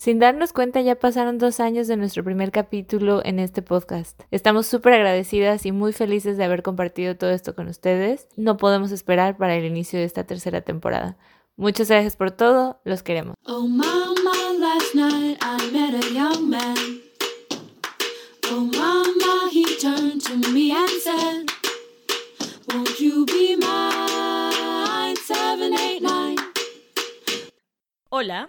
Sin darnos cuenta ya pasaron dos años de nuestro primer capítulo en este podcast. Estamos súper agradecidas y muy felices de haber compartido todo esto con ustedes. No podemos esperar para el inicio de esta tercera temporada. Muchas gracias por todo, los queremos. Oh mama, last night I met a young man. Oh mama, he turned to me and said, Won't you be mine? 789. Hola,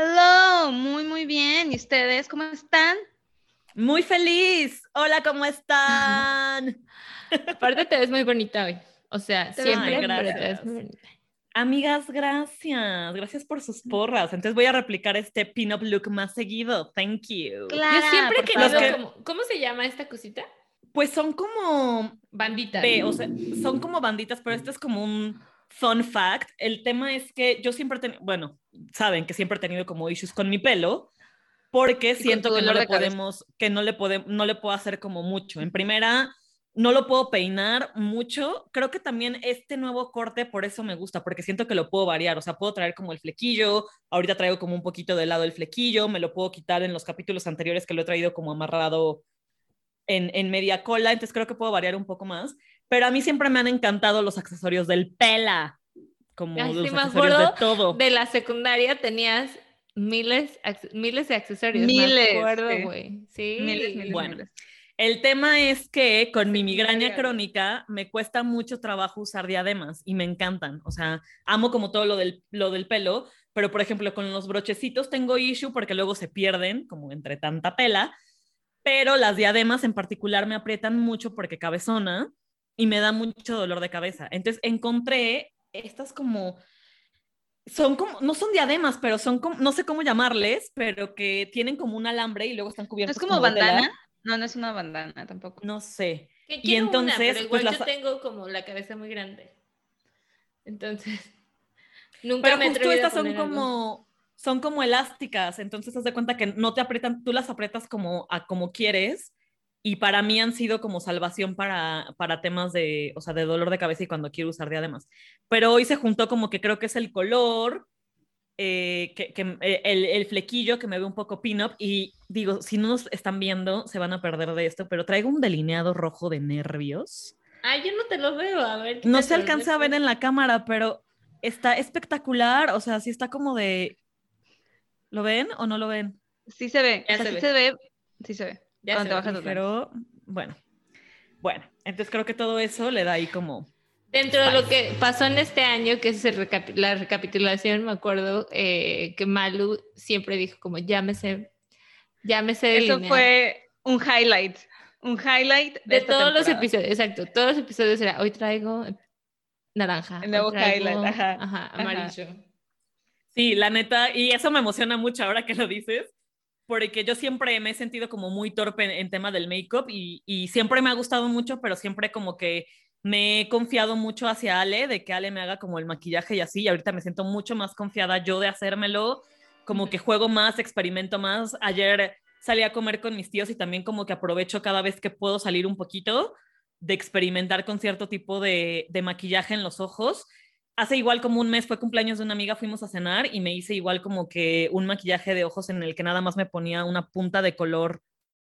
Hello, muy, muy bien. ¿Y ustedes cómo están? Muy feliz. Hola, ¿cómo están? Aparte te ves muy bonita hoy. O sea, Te siempre, muy pero te gracias. ves muy bonita. Amigas, gracias. Gracias por sus porras. Entonces voy a replicar este pin-up look más seguido. Thank you. Clara, Yo siempre querido favor. como- ¿Cómo se llama esta cosita? Pues son como Bandita. Ve, o sea, son como banditas, pero este es como un fun fact. El tema es que yo siempre he tenido, bueno, saben que siempre he tenido como issues con mi pelo, porque siento que no le cabeza. podemos, que no le podemos, no le puedo hacer como mucho. En primera, no lo puedo peinar mucho. Creo que también este nuevo corte por eso me gusta, porque siento que lo puedo variar, o sea, puedo traer como el flequillo, ahorita traigo como un poquito de lado el flequillo, me lo puedo quitar en los capítulos anteriores que lo he traído como amarrado en, en media cola, entonces creo que puedo variar un poco más. Pero a mí siempre me han encantado los accesorios del pela, como Ay, sí, los me accesorios de acuerdo todo. De la secundaria tenías miles, miles de accesorios. Miles, Me acuerdo, sí. güey. Sí. Miles, miles, Bueno. miles. El tema es que con mi migraña crónica me cuesta mucho trabajo usar diademas y me encantan. O sea, amo como todo lo del, lo del pelo, pero por ejemplo con los brochecitos tengo issue porque luego se pierden como entre tanta pela, pero las diademas en particular me aprietan mucho porque cabezona y me da mucho dolor de cabeza. Entonces encontré estas como son como, no son diademas, pero son como, no sé cómo llamarles, pero que tienen como un alambre y luego están ¿No cubiertos es como bandana? No, no es una bandana tampoco. No sé. Que Y quiero una, entonces, pero igual pues, yo las- tengo como la cabeza muy grande. Entonces, nunca Pero me justo estas son algo. como, son como elásticas, entonces haz de cuenta que no te aprietan, tú las aprietas como a como quieres y para mí han sido como salvación para, para temas de, o sea, de dolor de cabeza y cuando quiero usar diademas. Pero hoy se juntó como que creo que es el color, eh, que, que, eh, el, el flequillo que me ve un poco pin-up y digo, si no nos están viendo se van a perder de esto, pero traigo un delineado rojo de nervios. Ay, yo no te lo veo, a ver. No se alcanza a ver en la cámara, pero está espectacular. O sea, sí está como de. ¿Lo ven o no lo ven? Sí se ve. O sea, se sí ve. se ve. Sí se ve. Ya Cuando te bajas los. Pero bueno. Bueno, entonces creo que todo eso le da ahí como. Dentro de lo que pasó en este año, que es el recapi- la recapitulación, me acuerdo eh, que Malu siempre dijo como, llámese, llámese Eso fue un highlight. Un highlight de, De todos los temporada. episodios, exacto, todos los episodios era, hoy traigo naranja. El nuevo traigo, highlight, ajá, Ajá, ajá. amarillo. Sí, la neta, y eso me emociona mucho ahora que lo dices, porque yo siempre me he sentido como muy torpe en, en tema del make-up y, y siempre me ha gustado mucho, pero siempre como que me he confiado mucho hacia Ale, de que Ale me haga como el maquillaje y así, y ahorita me siento mucho más confiada yo de hacérmelo, como que juego más, experimento más. Ayer salí a comer con mis tíos y también como que aprovecho cada vez que puedo salir un poquito de experimentar con cierto tipo de, de maquillaje en los ojos hace igual como un mes fue cumpleaños de una amiga, fuimos a cenar y me hice igual como que un maquillaje de ojos en el que nada más me ponía una punta de color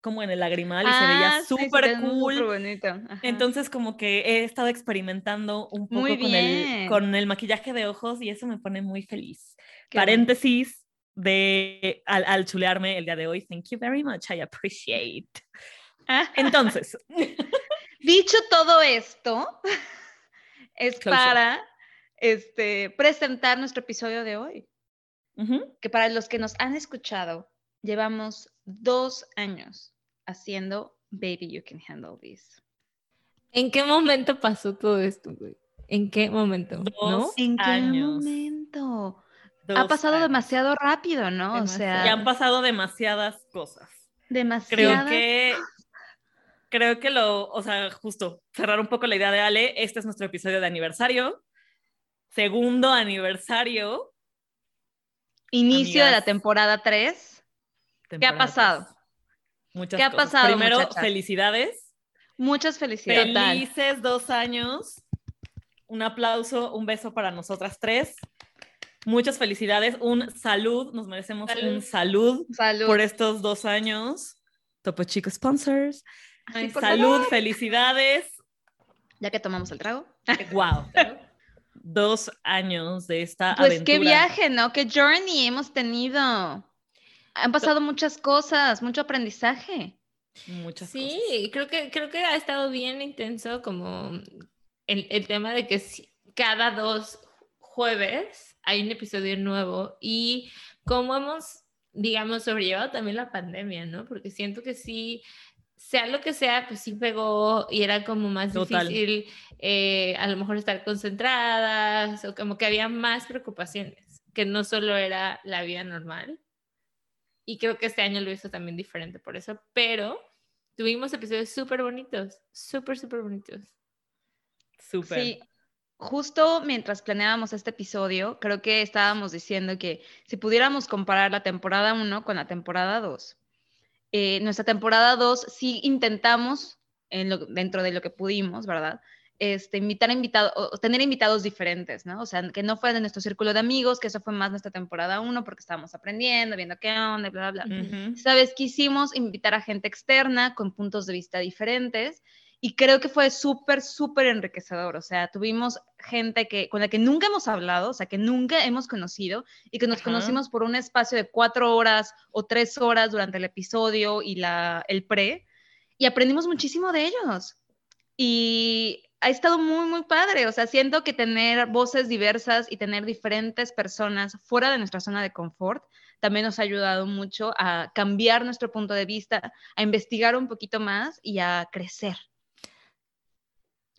como en el lagrimal y se veía Ah, sí, súper muy cool. súper bonito. Ajá. Entonces como que he estado experimentando un poco con el, con el maquillaje de ojos y eso me pone muy feliz. Qué bueno. Paréntesis de al, al chulearme el día de hoy. Thank you very much. I appreciate. Ah, Entonces, Dicho todo esto, es para este, presentar nuestro episodio de hoy. Que para los que nos han escuchado, llevamos dos años haciendo Baby You Can Handle This. ¿En qué momento pasó todo esto, güey? ¿En qué momento? ¿No? ¿En qué años. momento? ha pasado años. demasiado rápido, ¿no? Demasiado. O sea, Ya han pasado demasiadas cosas. demasiado. Creo que, creo que lo, o sea, justo cerrar un poco la idea de Ale, este es nuestro episodio de aniversario, segundo aniversario. Inicio de la temporada 3. ¿Qué ha pasado? Muchas ¿Qué ha pasado, Primero, muchachas? felicidades. Muchas felicidades. Felices dos años. Un aplauso, un beso para nosotras tres. Muchas felicidades. Un salud. Nos merecemos Salud. un salud Salud. por estos dos años. Topo Chico Sponsors. Ay, salud, favor. felicidades. Ya que tomamos el trago. Wow. Dos años de esta Pues aventura. qué viaje, ¿no? Qué journey hemos tenido. Han pasado muchas cosas, mucho aprendizaje. Muchas Sí, cosas. creo que, creo que ha estado bien intenso como el, el tema de que cada dos jueves hay un episodio nuevo y cómo hemos, digamos, sobrellevado también la pandemia, ¿no? Porque siento que sí, sea lo que sea, pues sí pegó y era como más Total. difícil eh, a lo mejor estar concentradas o como que había más preocupaciones, que no solo era la vida normal. Y creo que este año lo hizo también diferente por eso, pero tuvimos episodios súper bonitos, súper, súper bonitos. Súper. Sí, justo mientras planeábamos este episodio, creo que estábamos diciendo que si pudiéramos comparar la temporada 1 con la temporada 2, eh, nuestra temporada 2 sí intentamos, en lo- dentro de lo que pudimos, ¿verdad? Este, invitar invitados, tener invitados diferentes, ¿no? O sea, que no fuera de nuestro círculo de amigos, que eso fue más nuestra temporada 1 porque estábamos aprendiendo, viendo qué onda, bla, bla, bla. Ujú. ¿Sabes? Quisimos invitar a gente externa con puntos de vista diferentes y creo que fue súper, súper enriquecedor. O sea, tuvimos gente que, con la que nunca hemos hablado, o sea, que nunca hemos conocido y que nos Ajá. conocimos por un espacio de cuatro horas o tres horas durante el episodio y la, el pre y aprendimos muchísimo de ellos. Y ha estado muy, muy padre. O sea, siento que tener voces diversas y tener diferentes personas fuera de nuestra zona de confort también nos ha ayudado mucho a cambiar nuestro punto de vista, a investigar un poquito más y a crecer.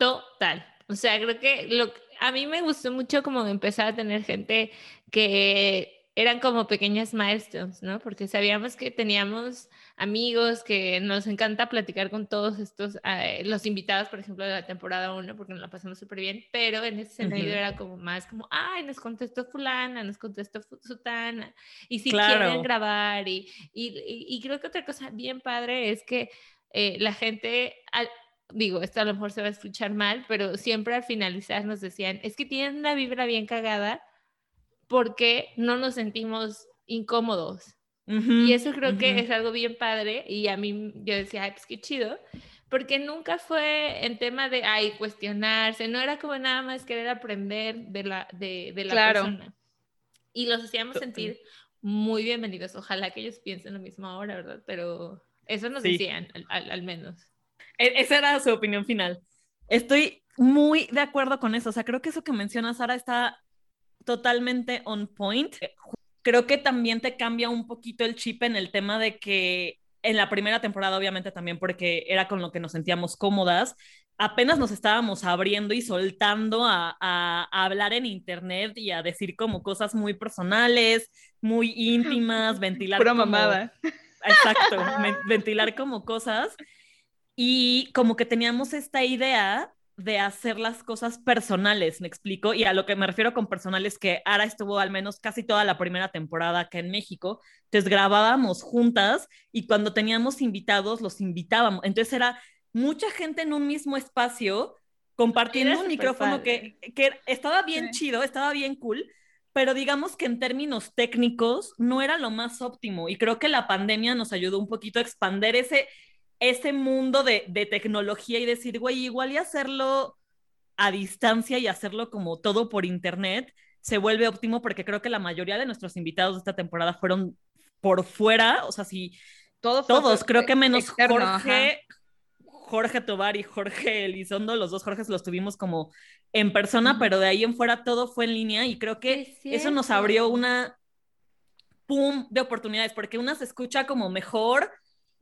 Total. O sea, creo que lo, a mí me gustó mucho como empezar a tener gente que eran como pequeñas milestones, ¿no? Porque sabíamos que teníamos amigos que nos encanta platicar con todos estos, eh, los invitados, por ejemplo, de la temporada 1, porque nos la pasamos súper bien, pero en ese sentido era como más como, ay, nos contestó fulana, nos contestó sutana, y si Claro. quieren grabar, y, y, y- y creo que otra cosa bien padre es que eh, la gente, al- digo, esto a lo mejor se va a escuchar mal, pero siempre al finalizar nos decían, es que tienen una vibra bien cagada porque no nos sentimos incómodos. Ujú, Y eso creo que ujú. es algo bien padre y a mí yo decía, ay, pues qué chido, porque nunca fue en tema de, ay, cuestionarse, no era como nada más querer aprender de la, de, de la Claro. persona. Y los hacíamos sentir muy bienvenidos. Ojalá que ellos piensen lo mismo ahora, ¿verdad? Pero eso nos Sí. decían, al- al- al menos. E- Esa era su opinión final. Estoy muy de acuerdo con eso. O sea, creo que eso que menciona Sara está totalmente on point. Creo que también te cambia un poquito el chip en el tema de que en la primera temporada, obviamente también porque era con lo que nos sentíamos cómodas, apenas nos estábamos abriendo y soltando a, a- a hablar en internet y a decir como cosas muy personales, muy íntimas, ventilar. Pura como- mamada. Exacto, ventilar como cosas. Y como que teníamos esta idea de hacer las cosas personales, me explico, y a lo que me refiero con personales que Ara estuvo al menos casi toda la primera temporada acá en México, entonces grabábamos juntas y cuando teníamos invitados los invitábamos, entonces era mucha gente en un mismo espacio compartiendo un micrófono que, que estaba bien chido, estaba bien cool, pero digamos que en términos técnicos no era lo más óptimo y creo que la pandemia nos ayudó un poquito a expander ese, ese mundo de, de tecnología y decir, güey, igual y hacerlo a distancia y hacerlo como todo por internet se vuelve óptimo porque creo que la mayoría de nuestros invitados de esta temporada fueron por fuera, o sea, sí, Todo todos, creo que menos externo, ajá. Jorge, Jorge Tobar y Jorge Elizondo, los dos Jorges los tuvimos como en persona, Ujú. pero de ahí en fuera todo fue en línea y creo que Es eso nos abrió una pum de oportunidades, porque una se escucha como mejor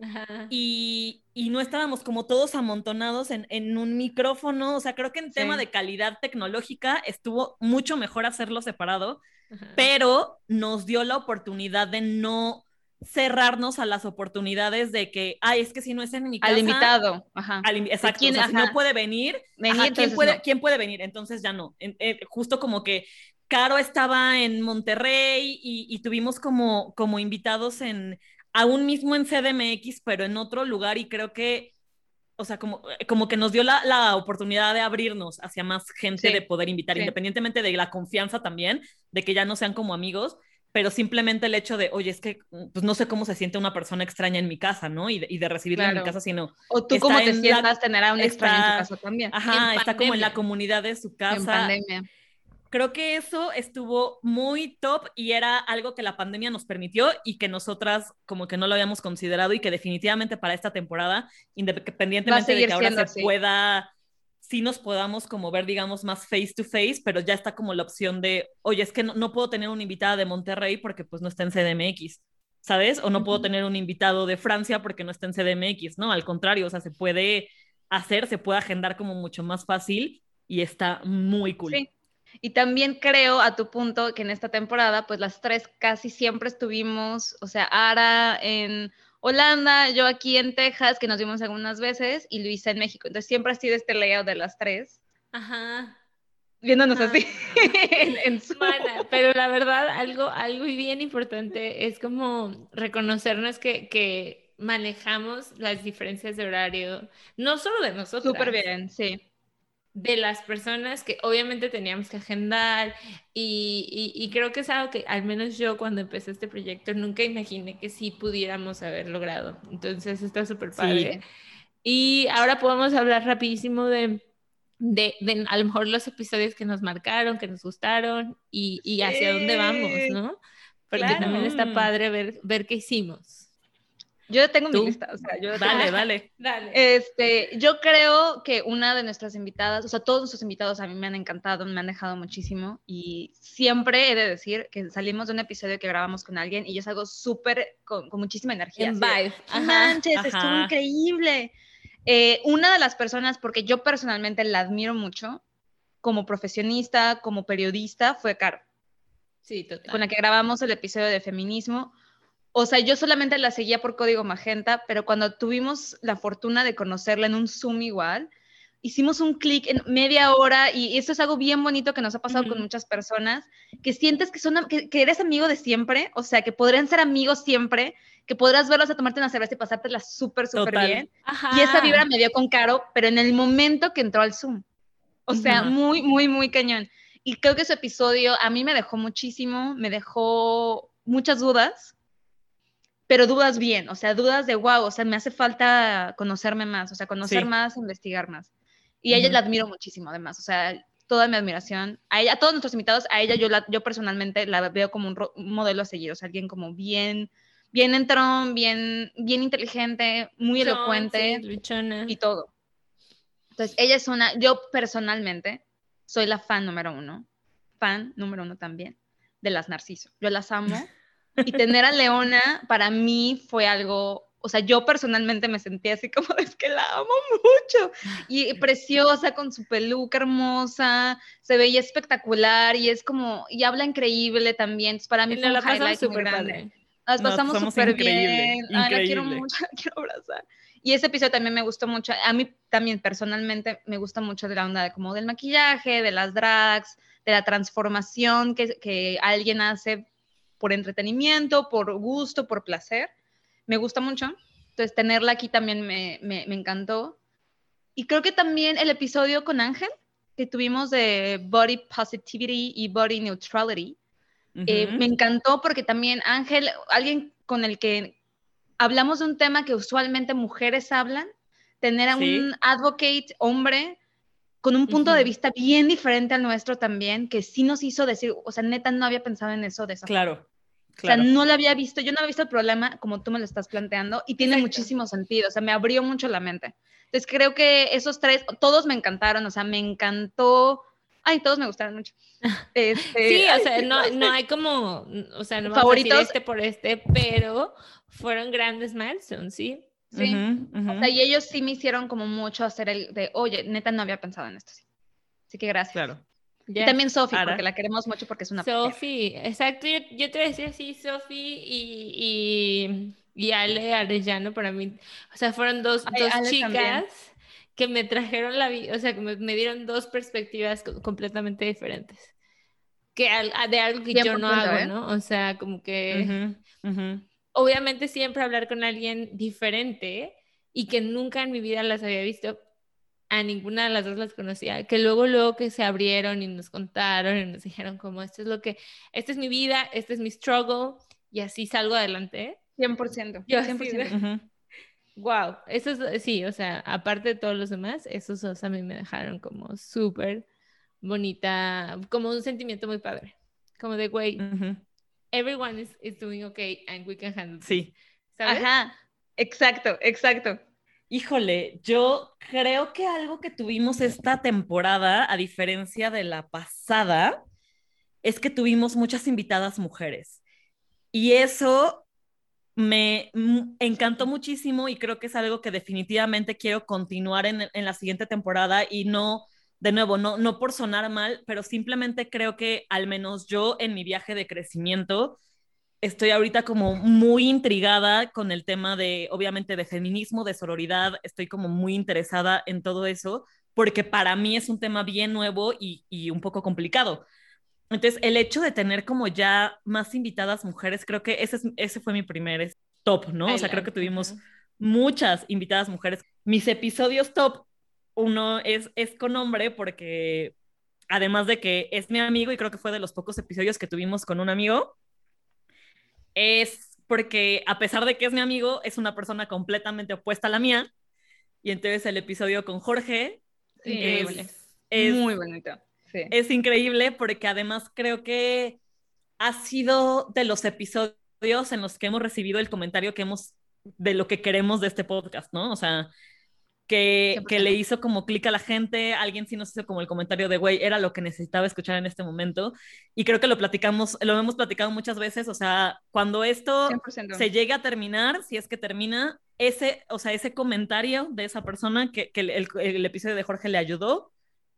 Ajá. y, y no estábamos como todos amontonados en, en un micrófono. O sea, creo que en tema Sí. de calidad tecnológica estuvo mucho mejor hacerlo separado, Ajá. pero nos dio la oportunidad de no cerrarnos a las oportunidades de que, ay, es que si no es en mi casa, Al invitado. Ajá. al invi- exacto, quién- o sea, si no puede venir, Venir, ajá, ¿quién, puede, no. ¿quién puede venir? Entonces ya no. En- eh, justo como que Caro estaba en Monterrey y, y tuvimos como, como invitados en, aún mismo en CDMX, pero en otro lugar y creo que, o sea, como, como que nos dio la, la oportunidad de abrirnos hacia más gente Sí, de poder invitar, sí. independientemente de la confianza también, de que ya no sean como amigos, pero simplemente el hecho de, oye, es que pues no sé cómo se siente una persona extraña en mi casa, ¿no? Y de, y de recibirla en mi casa, sino, O tú cómo te en la- sientas tener a un extraño en tu casa también. ajá, En está como en la comunidad de su En casa. pandemia. Creo que eso estuvo muy top y era algo que la pandemia nos permitió y que nosotras como que no lo habíamos considerado y que definitivamente para esta temporada, independientemente de que ahora se así. pueda, sí nos podamos como ver, digamos, más face to face, pero ya está como la opción de, oye, es que no, no puedo tener una invitada de Monterrey porque pues no está en CDMX, ¿sabes? O no puedo tener un invitado de Francia porque no está en CDMX, ¿no? Al contrario, o sea, se puede hacer, se puede agendar como mucho más fácil y está muy cool. Sí. Y también creo, a tu punto, que en esta temporada, pues las tres casi siempre estuvimos, o sea, Ara en Holanda, yo aquí en Texas, que nos vimos algunas veces, y Luisa en México. Entonces siempre ha sido este layout de las tres, Ajá. viéndonos así en, en Zoom. Mana, pero la verdad, algo, algo bien importante es como reconocernos que, que manejamos las diferencias de horario, no solo de nosotros, Súper bien, sí. De las personas que obviamente teníamos que agendar y, y- y creo que es algo que al menos yo cuando empecé este proyecto nunca imaginé que sí pudiéramos haber logrado. Entonces está súper padre. Y ahora podemos hablar rapidísimo de, de, de a lo mejor los episodios que nos marcaron, que nos gustaron y, y hacia dónde vamos, ¿no? Porque claro. también está padre ver, ver qué hicimos. Yo tengo ¿Tú? mi lista, o sea, yo Dale, tengo- dale. Dale. Este, yo creo que una de nuestras invitadas, o sea, todos nuestros invitados a mí me han encantado, me han dejado muchísimo y siempre he de decir que salimos de un episodio que grabamos con alguien y yo salgo súper con, con muchísima energía. En vibe. "No Ajá. manches, estuvo ajá. increíble. Eh, una de las personas, porque yo personalmente la admiro mucho, como profesionista, como periodista, fue Caro Sí, total. con la que grabamos el episodio de feminismo. O sea, yo solamente la seguía por código magenta, pero cuando tuvimos la fortuna de conocerla en un Zoom igual, hicimos un clic en media hora y eso es algo bien bonito que nos ha pasado con Ujú. muchas personas, que sientes que, son, que, que eres amigo de siempre, o sea, que podrían ser amigos siempre, que podrás verlos a tomarte una cerveza y pasártela súper, súper bien. Ajá. Y esa vibra me dio con Caro, pero en el momento que entró al Zoom. O sea, Ujú. muy, muy, muy cañón. Y creo que su episodio a mí me dejó muchísimo, me dejó muchas dudas, pero dudas bien, o sea, dudas de wow, o sea, me hace falta conocerme más, o sea, conocer Sí. más, investigar más. Y a ella la admiro muchísimo, además, o sea, toda mi admiración. A ella, a todos nuestros invitados, a ella yo, la, yo personalmente la veo como un, ro- un modelo a seguir, o sea, alguien como bien, bien entrón, bien, bien inteligente, muy Luchón, elocuente sí, y todo. Entonces, ella es una, yo personalmente soy la fan número uno, fan número uno también, de las Narciso. Yo las amo. Y tener a Leona para mí fue algo, o sea, yo personalmente me sentí así como, es que la amo mucho. Y preciosa, con su peluca hermosa, se veía espectacular y es como, y habla increíble también. Entonces, para mí fue un la pasamos highlight muy súper grande. padre. Nos pasamos súper increíble, bien. Ay, la quiero increíble. mucho, la quiero abrazar. Y ese episodio también me gustó mucho. A mí también personalmente me gusta mucho de la onda de como del maquillaje, de las drags, de la transformación que, que alguien hace por entretenimiento, por gusto, por placer. Me gusta mucho. Entonces, tenerla aquí también me, me, me encantó. Y creo que también el episodio con Ángel que tuvimos de Body Positivity y Body Neutrality, eh, Ujú. me encantó porque también Ángel, alguien con el que hablamos de un tema que usualmente mujeres hablan, tener a Sí. un advocate hombre con un punto de Ujú. vista bien diferente al nuestro también, que sí nos hizo decir, o sea, neta, no había pensado en eso de esa forma. Claro, O sea, no lo había visto, yo no había visto el problema como tú me lo estás planteando y tiene Exacto. muchísimo sentido, o sea, me abrió mucho la mente. Entonces creo que esos tres, todos me encantaron, o sea, me encantó, ay, todos me gustaron mucho. Este, Sí, o sea, no, no hay como, o sea, no vamos a decir este por este, pero fueron grandes milestones, ¿sí? Sí. Ujú, ujú. O sea, y ellos sí me hicieron como mucho hacer el de, oye, neta, no había pensado en esto. Sí. Así que gracias. Claro. Y también Sofi, porque la queremos mucho porque es una. Sofi, exacto, yo, yo te decía así, Sofi y, y, y Ale Arellano para mí, o sea, fueron dos, Ay, dos Ale chicas también. que me trajeron la vida, o sea, que me, me dieron dos perspectivas co- completamente diferentes, que al- de algo que yo no 100%, hago, ¿eh? ¿no? O sea, como que Ujú, ujú. obviamente siempre hablar con alguien diferente y que nunca en mi vida las había visto, a ninguna de las dos las conocía, que luego luego que se abrieron y nos contaron y nos dijeron como esto es lo que, esta es mi vida, este es mi struggle y así salgo adelante. 100%. Yo así 100%. de- Ujú. Wow, eso es, sí, o sea, aparte de todos los demás, esos dos a mí me dejaron como súper bonita, como un sentimiento muy padre, como de, güey, Ujú. everyone is, is doing okay and we can handle this", Sí. ¿sabes? Ajá. Exacto, exacto. Híjole, yo creo que algo que tuvimos esta temporada, a diferencia de la pasada, es que tuvimos muchas invitadas mujeres. Y eso me mm, encantó muchísimo y creo que es algo que definitivamente quiero continuar en, en la siguiente temporada y no, de nuevo, no, no por sonar mal, pero simplemente creo que al menos yo en mi viaje de crecimiento estoy ahorita como muy intrigada con el tema de, obviamente, de feminismo, de sororidad, estoy como muy interesada en todo eso, porque para mí es un tema bien nuevo y, y un poco complicado. Entonces, el hecho de tener como ya más invitadas mujeres, creo que ese, es, ese fue mi primer top, ¿no? O sea, creo que tuvimos muchas invitadas mujeres. Mis episodios top, uno es, es con hombre porque además de que es mi amigo y creo que fue de los pocos episodios que tuvimos con un amigo, es porque a pesar de que es mi amigo, es una persona completamente opuesta a la mía. Y entonces el episodio con Jorge Sí, es, es- Muy bonito. Sí. es increíble porque además creo que ha sido de los episodios en los que hemos recibido el comentario que hemos de lo que queremos de este podcast, ¿no? O sea, que, 100%. que le hizo como clic a la gente, alguien sí nos hizo como el comentario de, güey, era lo que necesitaba escuchar en este momento. Y creo que lo platicamos, lo hemos platicado muchas veces, o sea, cuando esto 100%. se llega a terminar, si es que termina, ese, o sea, ese comentario de esa persona que, que el, el- el episodio de Jorge le ayudó,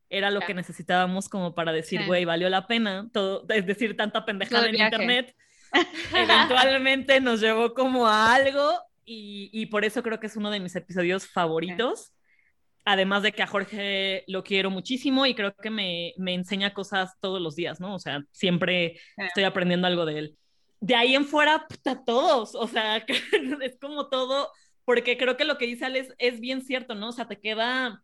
era lo Ya. que necesitábamos como para decir, Sí. güey, valió la pena, todo, es decir, tanta pendejada en internet, eventualmente nos llevó como a algo y, y por eso creo que es uno de mis episodios favoritos. Además de que a Jorge lo quiero muchísimo y creo que me, me enseña cosas todos los días, ¿no? O sea, siempre estoy aprendiendo algo de él. De ahí en fuera, puta, todos, o sea, es como todo, porque creo que lo que dice Alex es bien cierto, ¿no? O sea, te queda,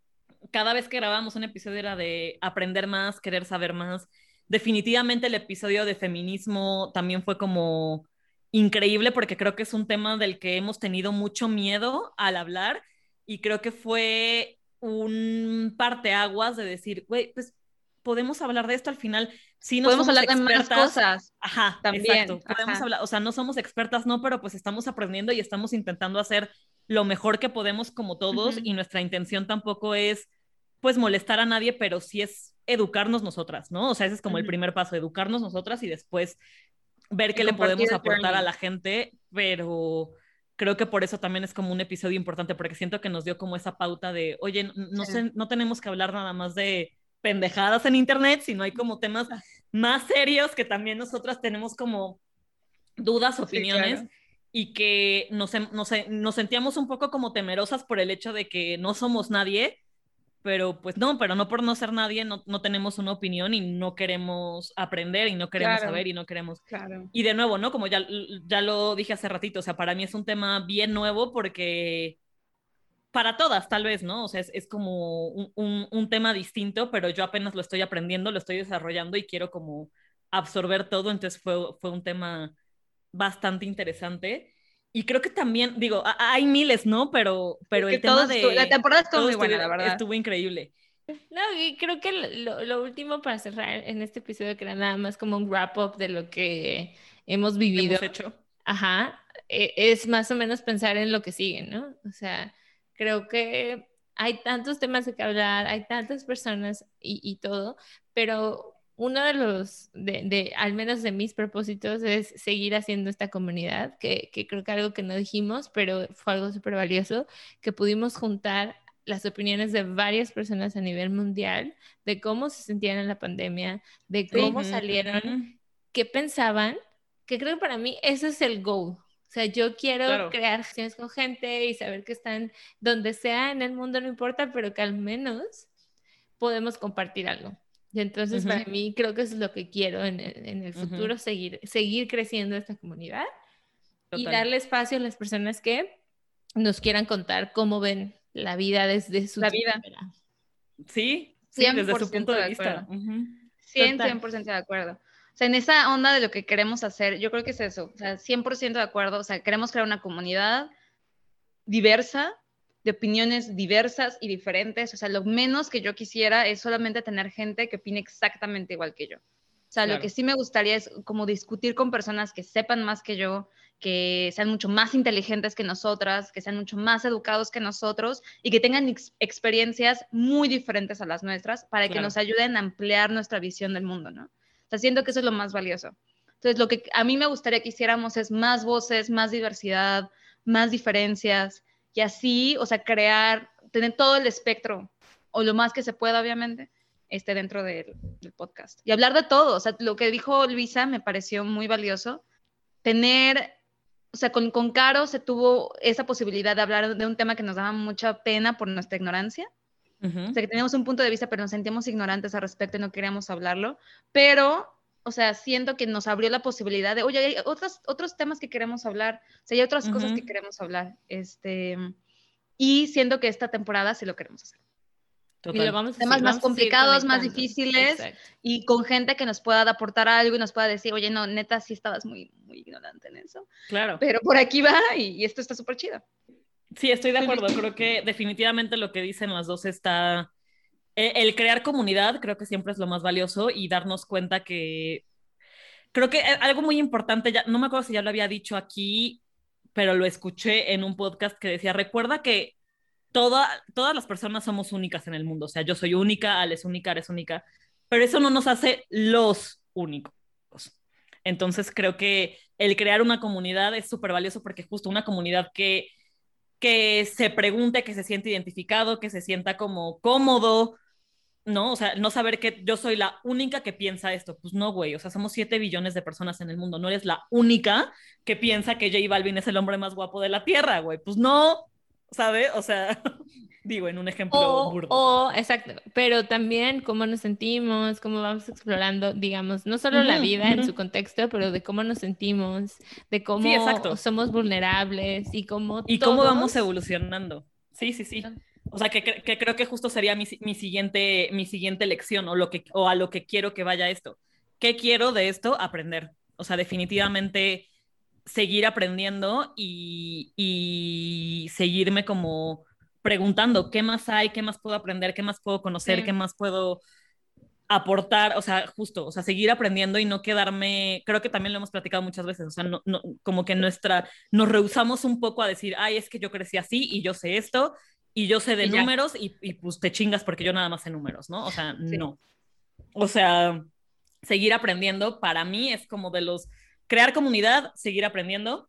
cada vez que grabamos un episodio era de aprender más, querer saber más. Definitivamente el episodio de feminismo también fue como increíble porque creo que es un tema del que hemos tenido mucho miedo al hablar y creo que fue un parteaguas de decir, güey, pues podemos hablar de esto al final. Sí, no Podemos somos hablar de más expertas. cosas. Ajá, También, exacto. Podemos ajá. hablar, o sea, no somos expertas, no, pero pues estamos aprendiendo y estamos intentando hacer lo mejor que podemos como todos Ujú. y nuestra intención tampoco es pues molestar a nadie, pero sí es educarnos nosotras, ¿no? O sea, ese es como el Ujú. primer paso, educarnos nosotras y después ver qué le podemos aportar a la gente, pero creo que por eso también es como un episodio importante, porque siento que nos dio como esa pauta de, oye, n- no, Sí. no tenemos que hablar nada más de pendejadas en internet, sino hay como temas más serios que también nosotras tenemos como dudas, Sí, opiniones. claro. Y que nos, em- nos, nos sentíamos un poco como temerosas por el hecho de que no somos nadie, pero pues no, pero no por no ser nadie, no, no tenemos una opinión y no queremos aprender y no queremos Claro. saber y no queremos Claro. y de nuevo, ¿no? Como ya, ya lo dije hace ratito, o sea, para mí es un tema bien nuevo porque para todas, tal vez, ¿no? O sea, es, es como un, un, un, tema distinto, pero yo apenas lo estoy aprendiendo, lo estoy desarrollando y quiero como absorber todo, entonces fue, fue un tema bastante interesante. Y creo que también, digo, hay miles, ¿no? Pero, pero Es que el tema de... la temporada estuvo muy buena, la verdad. Estuvo increíble. No, y creo que lo, lo, último para cerrar en este episodio, que era nada más como un wrap-up de lo que hemos vivido. Hemos hecho. Ajá, es más o menos pensar en lo que sigue, ¿no? O sea, creo que hay tantos temas de que hablar, hay tantas personas y, y todo, pero uno de los, de, de, al menos de mis propósitos, es seguir haciendo esta comunidad, que, que creo que algo que no dijimos, pero fue algo súper valioso, que pudimos juntar las opiniones de varias personas a nivel mundial de cómo se sentían en la pandemia, de cómo salieron, qué pensaban, que creo que para mí ese es el goal. O sea, yo quiero crear acciones con gente y saber que están donde sea en el mundo, no importa, pero que al menos podemos compartir algo. Y entonces para mí creo que eso es lo que quiero en el, en el futuro, seguir, seguir creciendo esta comunidad y darle espacio a las personas que nos quieran contar cómo ven la vida desde su la vida. Sí, sí desde su punto de, vista. 100, 100% de acuerdo. O sea, en esa onda de lo que queremos hacer, yo creo que es eso, o sea, 100% de acuerdo, o sea, queremos crear una comunidad diversa, de opiniones diversas y diferentes. O sea, lo menos que yo quisiera es solamente tener gente que opine exactamente igual que yo. O sea, lo que sí me gustaría es como discutir con personas que sepan más que yo, que sean mucho más inteligentes que nosotras, que sean mucho más educados que nosotros y que tengan experiencias muy diferentes a las nuestras para que nos ayuden a ampliar nuestra visión del mundo, ¿no? O sea, siento que eso es lo más valioso. Entonces, lo que a mí me gustaría que hiciéramos es más voces, más diversidad, más diferencias, y así, o sea, crear, tener todo el espectro, o lo más que se pueda, obviamente, este, dentro del, podcast. Y hablar de todo, o sea, lo que dijo Luisa me pareció muy valioso. Tener, o sea, con, con Caro se tuvo esa posibilidad de hablar de un tema que nos daba mucha pena por nuestra ignorancia. O sea, que teníamos un punto de vista, pero nos sentíamos ignorantes al respecto y no queríamos hablarlo. Pero o sea, siento que nos abrió la posibilidad de, oye, hay otros, otros temas que queremos hablar, o sea, hay otras cosas que queremos hablar, este, y siento que esta temporada sí lo queremos hacer. Y lo vamos a temas más complicados, más difíciles, y con gente que nos pueda aportar algo y nos pueda decir, oye, no, neta, sí estabas muy, muy ignorante en eso. Claro. Pero por aquí va y, esto está súper chido. Sí, estoy de acuerdo. Creo que definitivamente lo que dicen las dos está, el crear comunidad creo que siempre es lo más valioso y darnos cuenta que creo que eh, algo muy importante, ya, no me acuerdo si ya lo había dicho aquí, pero lo escuché en un podcast que decía, recuerda que toda, todas las personas somos únicas en el mundo, o sea, yo soy única, Ale es única, eres única, pero eso no nos hace los únicos. Entonces creo que el crear una comunidad es súper valioso porque justo una comunidad que, que se pregunte, que se siente identificado, que se sienta como cómodo, ¿no? O sea, no saber que yo soy la única que piensa esto. Pues no, güey. O sea, somos 7 billones de personas en el mundo. No eres la única que piensa que J Balvin es el hombre más guapo de la Tierra, güey. Pues no, ¿sabe? O sea, digo, en un ejemplo o, burdo. O, exacto. Pero también cómo nos sentimos, cómo vamos explorando, digamos, no solo la vida en su contexto, pero de cómo nos sentimos, de cómo somos vulnerables y cómo. Y cómo vamos evolucionando. Sí, sí, sí. O sea, que, que, creo que justo sería mi, mi, siguiente, mi siguiente lección o, lo que, o a lo que quiero que vaya esto. ¿Qué quiero de esto? Aprender. O sea, definitivamente seguir aprendiendo y, y seguirme como preguntando qué más hay, qué más puedo aprender, qué más puedo conocer, qué más puedo aportar, o sea, justo, o sea, seguir aprendiendo y no quedarme, creo que también lo hemos platicado muchas veces, o sea, no, no, como que nuestra, nos rehusamos un poco a decir, ay, es que yo crecí así y yo sé esto y yo sé de números y, y, pues te chingas porque yo nada más sé números, ¿no? O sea, no. O sea, seguir aprendiendo para mí es como de los, crear comunidad, seguir aprendiendo.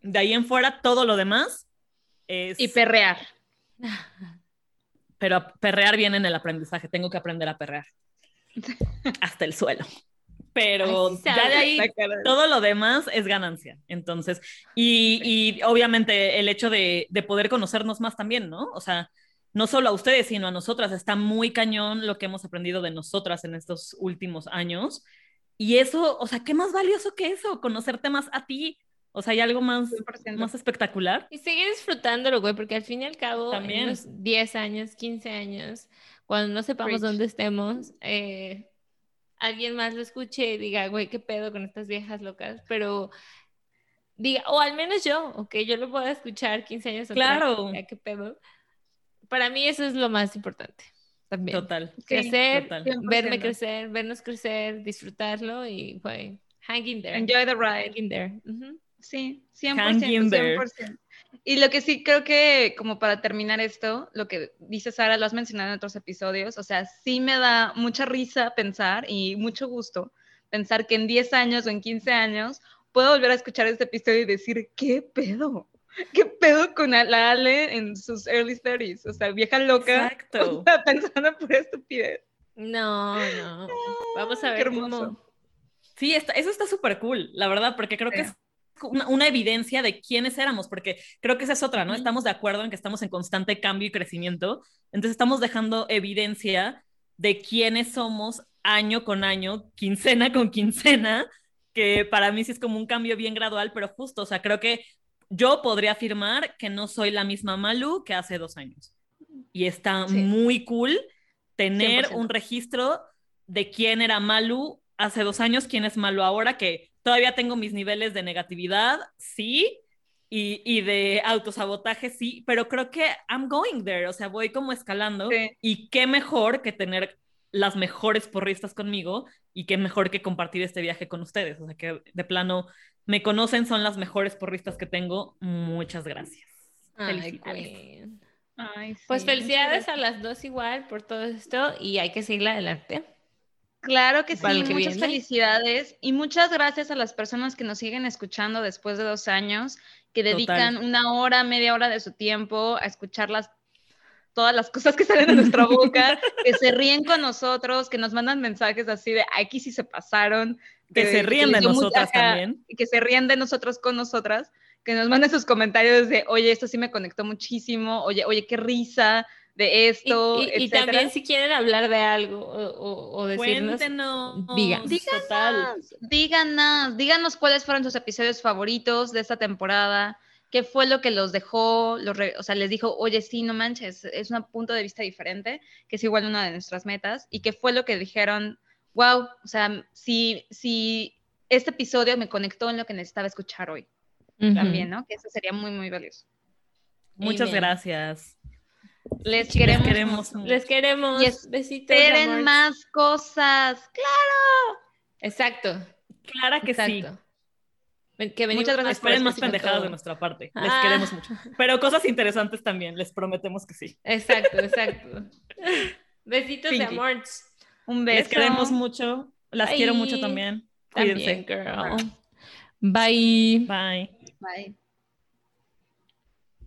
De ahí en fuera, todo lo demás es... Y perrear. Pero perrear viene en el aprendizaje, tengo que aprender a perrear. Hasta el suelo pero ya de ahí todo lo demás es ganancia. Entonces, y, y obviamente el hecho de, de, poder conocernos más también, ¿no? O sea, no solo a ustedes, sino a nosotras. Está muy cañón lo que hemos aprendido de nosotras en estos últimos años. Y eso, o sea, ¿qué más valioso que eso? Conocerte más a ti. O sea, hay algo más, más espectacular. Y seguir disfrutándolo, güey, porque al fin y al cabo, También. en los 10 años, 15 años, cuando no sepamos dónde estemos, eh, alguien más lo escuche y diga, güey, qué pedo con estas viejas locas, pero diga, o al menos yo, ok, yo lo puedo escuchar 15 años claro. qué pedo. Para mí eso es lo más importante. También. Total. Crecer, verme crecer, vernos crecer, disfrutarlo y, güey, hanging there. Enjoy the ride. Hanging there. Sí, 100%. 100%. Y lo que sí creo que, como para terminar esto, lo que dice Sara, lo has mencionado en otros episodios, o sea, sí me da mucha risa pensar y mucho gusto pensar que en 10 años o en 15 años puedo volver a escuchar este episodio y decir, ¿qué pedo? ¿Qué pedo con la Ale en sus early 30s? O sea, vieja loca. Exacto. o sea, pensando por estupidez. No, no. Vamos a Qué ver hermoso. cómo. Sí, está- eso está súper cool, la verdad, porque creo que es una, una evidencia de quiénes éramos, porque creo que esa es otra, ¿no? Estamos de acuerdo en que estamos en constante cambio y crecimiento, entonces estamos dejando evidencia de quiénes somos año con año, quincena con quincena, que para mí sí es como un cambio bien gradual, pero justo, o sea, creo que yo podría afirmar que no soy la misma Malu que hace dos años. Y está Sí. muy cool tener 100%. un registro de quién era Malu hace dos años, quién es Malu ahora, que todavía tengo mis niveles de negatividad, sí, y, y de autosabotaje, sí, pero creo que I'm going there, o sea, voy como escalando, Sí. y qué mejor que tener las mejores porristas conmigo y qué mejor que compartir este viaje con ustedes, o sea, que de plano me conocen, son las mejores porristas que tengo, muchas gracias. Ay, Felicidades. Ay, Pues sí, felicidades muchas a las dos igual por todo esto y hay que seguir adelante. Claro que sí, que muchas viene. felicidades y muchas gracias a las personas que nos siguen escuchando después de dos años, que dedican una hora, media hora de su tiempo a escuchar las, todas las cosas que salen de nuestra boca, que se ríen con nosotros, que nos mandan mensajes así de aquí sí se pasaron. Que se ríen de mucha- nosotras también. Que se ríen de nosotros con nosotras, que nos manden sus comentarios de, oye, esto sí me conectó muchísimo, oye, oye, qué risa de esto, y- también si quieren hablar de algo o, o- o decirnos, Cuéntenos. digan. Total. Díganos, díganos cuáles fueron sus episodios favoritos de esta temporada, qué fue lo que los dejó, los re- o sea, les dijo, oye, sí, no manches, es un punto de vista diferente, que es igual una de nuestras metas, y qué fue lo que dijeron, wow, o sea, si, si este episodio me conectó en lo que necesitaba escuchar hoy, también, ¿no? Que eso sería muy, muy valioso. Muchas Amen. gracias. Les Les queremos. Les queremos. Y Besitos. Esperen amor. más cosas. Claro. Exacto. Clara que sí. exacto. Que venimos Muchas gracias por Esperen más pendejadas todo. de nuestra parte. Les Ah. queremos mucho. Pero cosas interesantes también, les prometemos que sí. Exacto, exacto. Besitos de amor. Un beso. Les queremos mucho. Las Bye. quiero mucho también. Cuídense. También, girl. Bye. Bye. Bye.